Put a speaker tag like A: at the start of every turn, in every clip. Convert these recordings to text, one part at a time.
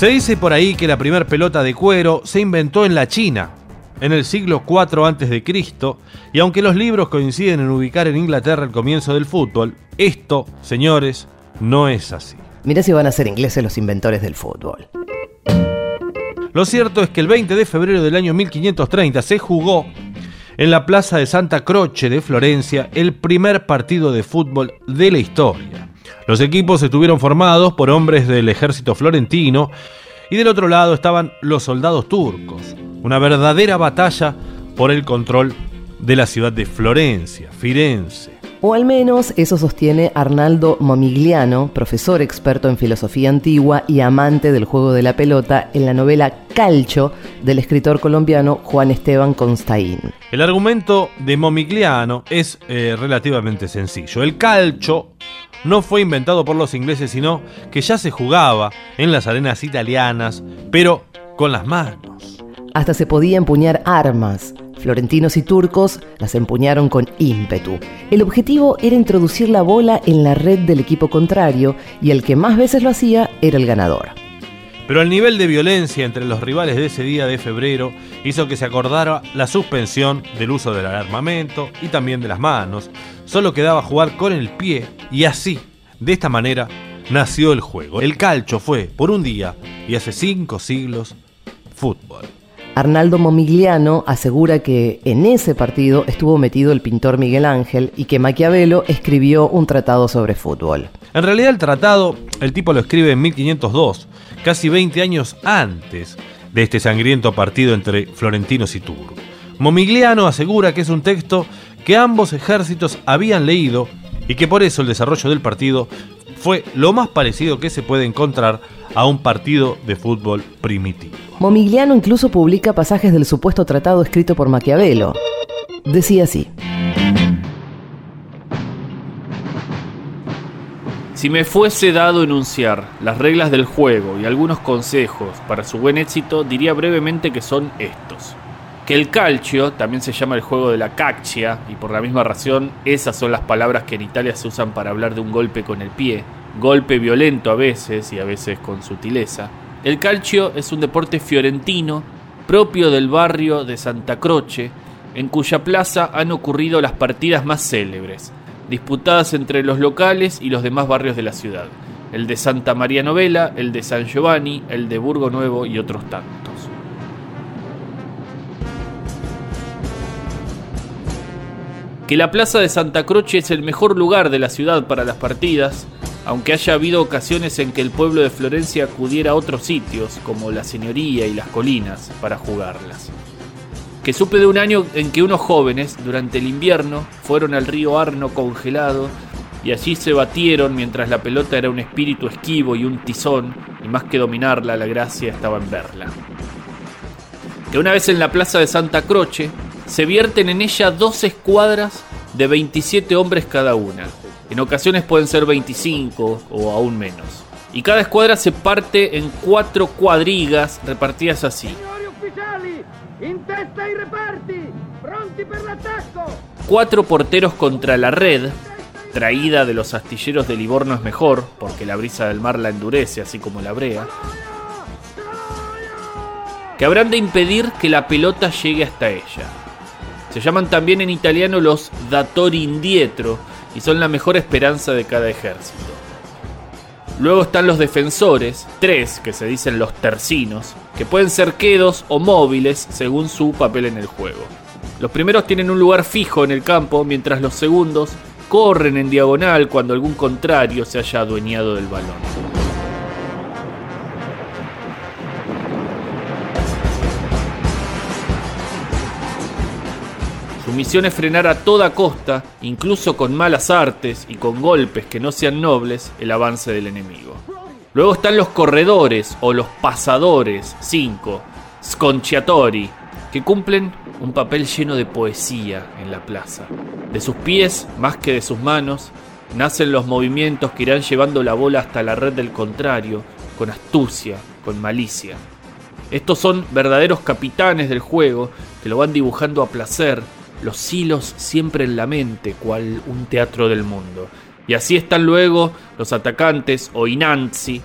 A: Se dice por ahí que la primera pelota de cuero se inventó en la China, en el siglo IV a.C., y aunque los libros coinciden en ubicar en Inglaterra el comienzo del fútbol, esto, señores, no es así.
B: Mirá si van a ser ingleses los inventores del fútbol.
A: Lo cierto es que el 20 de febrero del año 1530 se jugó en la plaza de Santa Croce de Florencia el primer partido de fútbol de la historia. Los equipos estuvieron formados por hombres del ejército florentino y del otro lado estaban los soldados turcos. Una verdadera batalla por el control de la ciudad de Florencia, Firenze.
B: O al menos eso sostiene Arnaldo Momigliano, profesor experto en filosofía antigua y amante del juego de la pelota en la novela Calcho del escritor colombiano Juan Esteban Constaín.
A: El argumento de Momigliano es eh, relativamente sencillo. El calcio no fue inventado por los ingleses, sino que ya se jugaba en las arenas italianas, pero con las manos.
B: Hasta se podía empuñar armas. Florentinos y turcos las empuñaron con ímpetu. El objetivo era introducir la bola en la red del equipo contrario y el que más veces lo hacía era el ganador.
A: Pero el nivel de violencia entre los rivales de ese día de febrero hizo que se acordara la suspensión del uso del armamento y también de las manos. Solo quedaba jugar con el pie y así, de esta manera, nació el juego. El calcho fue, por un día y hace cinco siglos, fútbol.
B: Arnaldo Momigliano asegura que en ese partido estuvo metido el pintor Miguel Ángel y que Maquiavelo escribió un tratado sobre fútbol.
A: En realidad el tratado, el tipo lo escribe en 1502, casi 20 años antes de este sangriento partido entre florentinos y turcos. Momigliano asegura que es un texto que ambos ejércitos habían leído y que por eso el desarrollo del partido fue lo más parecido que se puede encontrar a un partido de fútbol primitivo.
B: Momigliano incluso publica pasajes del supuesto tratado escrito por Maquiavelo. Decía así.
C: Si me fuese dado enunciar las reglas del juego y algunos consejos para su buen éxito, diría brevemente que son estos. Que el calcio también se llama el juego de la caccia, y por la misma razón esas son las palabras que en Italia se usan para hablar de un golpe con el pie, golpe violento a veces y a veces con sutileza. El calcio es un deporte fiorentino propio del barrio de Santa Croce, en cuya plaza han ocurrido las partidas más célebres disputadas entre los locales y los demás barrios de la ciudad, el de Santa María Novela, el de San Giovanni, el de Burgo Nuevo y otros tantos. Que la plaza de Santa Croce es el mejor lugar de la ciudad para las partidas, aunque haya habido ocasiones en que el pueblo de Florencia acudiera a otros sitios, como la Señoría y las colinas, para jugarlas que supe de un año en que unos jóvenes, durante el invierno, fueron al río Arno congelado y allí se batieron mientras la pelota era un espíritu esquivo y un tizón, y más que dominarla, la gracia estaba en verla. Que una vez en la plaza de Santa Croce, se vierten en ella dos escuadras de 27 hombres cada una. En ocasiones pueden ser 25 o aún menos. Y cada escuadra se parte en cuatro cuadrigas repartidas así. Cuatro porteros contra la red, traída de los astilleros de Livorno es mejor, porque la brisa del mar la endurece, así como la brea, que habrán de impedir que la pelota llegue hasta ella. Se llaman también en italiano los datori indietro y son la mejor esperanza de cada ejército. Luego están los defensores, tres que se dicen los tercinos, que pueden ser quedos o móviles según su papel en el juego. Los primeros tienen un lugar fijo en el campo, mientras los segundos corren en diagonal cuando algún contrario se haya adueñado del balón. Su misión es frenar a toda costa, incluso con malas artes y con golpes que no sean nobles, el avance del enemigo. Luego están los corredores o los pasadores, 5, sconciatori, que cumplen un papel lleno de poesía en la plaza. De sus pies, más que de sus manos, nacen los movimientos que irán llevando la bola hasta la red del contrario, con astucia, con malicia. Estos son verdaderos capitanes del juego que lo van dibujando a placer, los hilos siempre en la mente, cual un teatro del mundo. Y así están luego los atacantes o inanzi,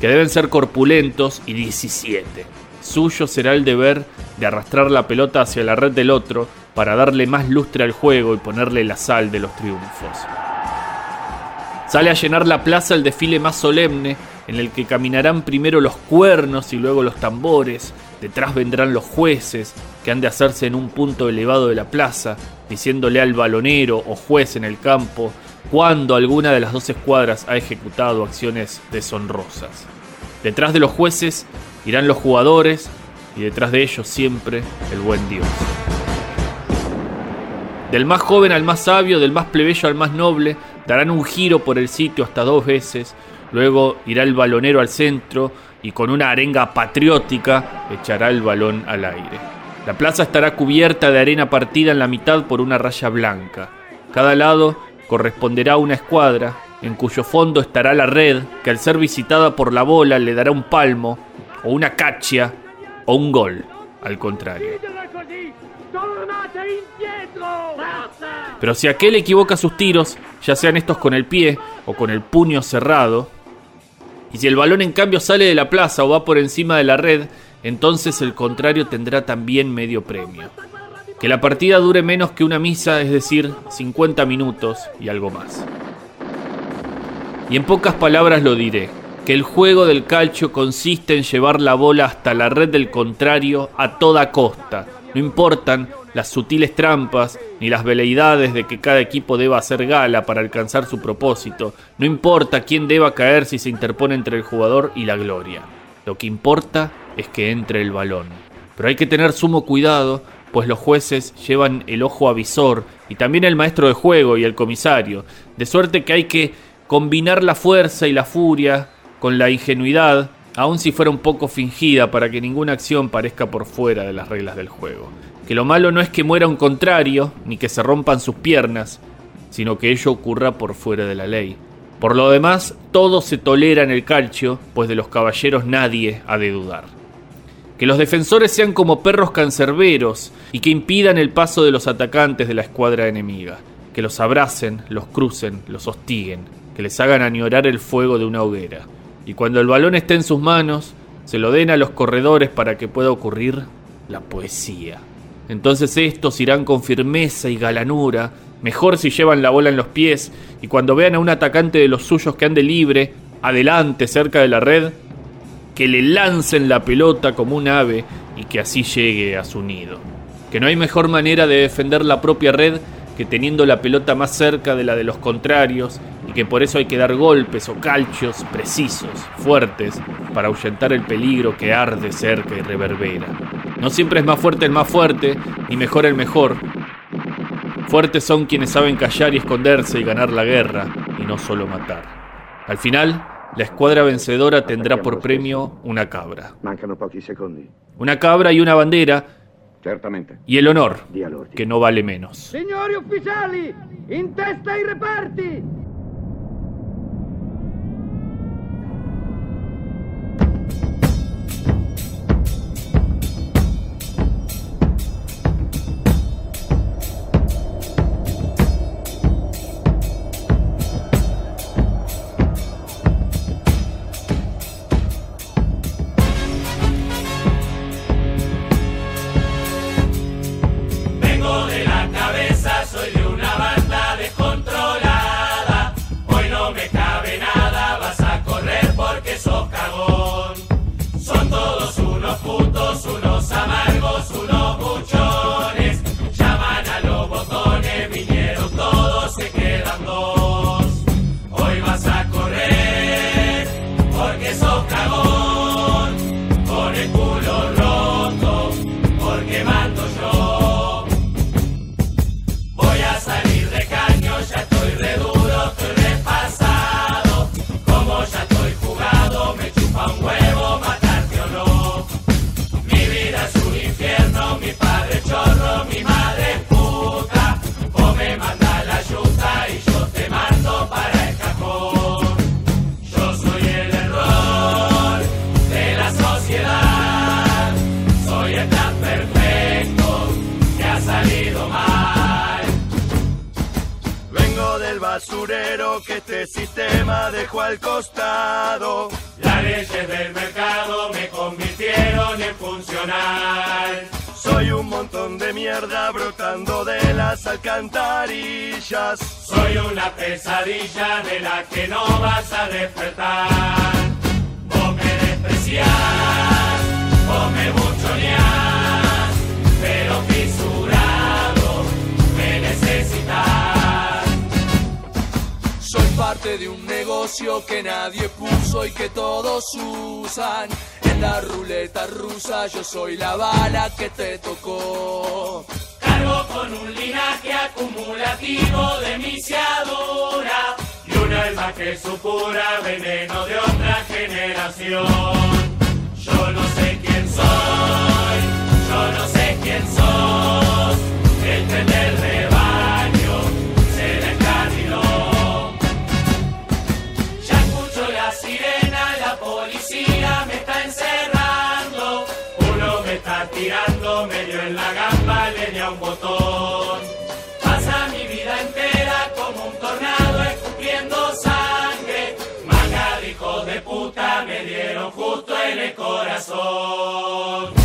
C: que deben ser corpulentos y 17. Suyo será el deber de arrastrar la pelota hacia la red del otro para darle más lustre al juego y ponerle la sal de los triunfos. Sale a llenar la plaza el desfile más solemne, en el que caminarán primero los cuernos y luego los tambores, detrás vendrán los jueces, que han de hacerse en un punto elevado de la plaza, diciéndole al balonero o juez en el campo cuando alguna de las dos escuadras ha ejecutado acciones deshonrosas. Detrás de los jueces irán los jugadores y detrás de ellos siempre el buen Dios. Del más joven al más sabio, del más plebeyo al más noble, darán un giro por el sitio hasta dos veces, luego irá el balonero al centro y con una arenga patriótica echará el balón al aire. La plaza estará cubierta de arena partida en la mitad por una raya blanca. Cada lado corresponderá a una escuadra, en cuyo fondo estará la red, que al ser visitada por la bola le dará un palmo, o una cachia, o un gol, al contrario. Pero si aquel equivoca sus tiros, ya sean estos con el pie o con el puño cerrado, y si el balón en cambio sale de la plaza o va por encima de la red, entonces el contrario tendrá también medio premio. Que la partida dure menos que una misa, es decir, 50 minutos y algo más. Y en pocas palabras lo diré, que el juego del calcio consiste en llevar la bola hasta la red del contrario a toda costa. No importan las sutiles trampas ni las veleidades de que cada equipo deba hacer gala para alcanzar su propósito. No importa quién deba caer si se interpone entre el jugador y la gloria. Lo que importa es que entre el balón. Pero hay que tener sumo cuidado pues los jueces llevan el ojo avisor y también el maestro de juego y el comisario, de suerte que hay que combinar la fuerza y la furia con la ingenuidad, aun si fuera un poco fingida, para que ninguna acción parezca por fuera de las reglas del juego. Que lo malo no es que muera un contrario, ni que se rompan sus piernas, sino que ello ocurra por fuera de la ley. Por lo demás, todo se tolera en el calcio, pues de los caballeros nadie ha de dudar que los defensores sean como perros cancerberos y que impidan el paso de los atacantes de la escuadra enemiga, que los abracen, los crucen, los hostiguen, que les hagan añorar el fuego de una hoguera, y cuando el balón esté en sus manos, se lo den a los corredores para que pueda ocurrir la poesía. Entonces estos irán con firmeza y galanura, mejor si llevan la bola en los pies, y cuando vean a un atacante de los suyos que ande libre, adelante cerca de la red, que le lancen la pelota como un ave y que así llegue a su nido. Que no hay mejor manera de defender la propia red que teniendo la pelota más cerca de la de los contrarios y que por eso hay que dar golpes o calchos precisos, fuertes, para ahuyentar el peligro que arde cerca y reverbera. No siempre es más fuerte el más fuerte, ni mejor el mejor. Fuertes son quienes saben callar y esconderse y ganar la guerra, y no solo matar. Al final, la escuadra vencedora tendrá por premio una cabra. Una cabra y una bandera. Y el honor, que no vale menos.
D: Señores oficiales, in testa y reparti.
E: Que este sistema dejó al costado.
F: Las leyes del mercado me convirtieron en funcional.
E: Soy un montón de mierda brotando de las alcantarillas.
F: Soy una pesadilla de la que no vas a despertar. Vos me despreciás, vos me buchoneás, pero fisurado me necesitas.
G: Parte de un negocio que nadie puso y que todos usan. En la ruleta rusa yo soy la bala que te tocó.
F: Cargo con un linaje acumulativo de misiadura y un alma que supura veneno de otra generación. Yo no sé un botón. Pasa mi vida entera como un tornado escupiendo sangre, manga de hijos de puta me dieron justo en el corazón.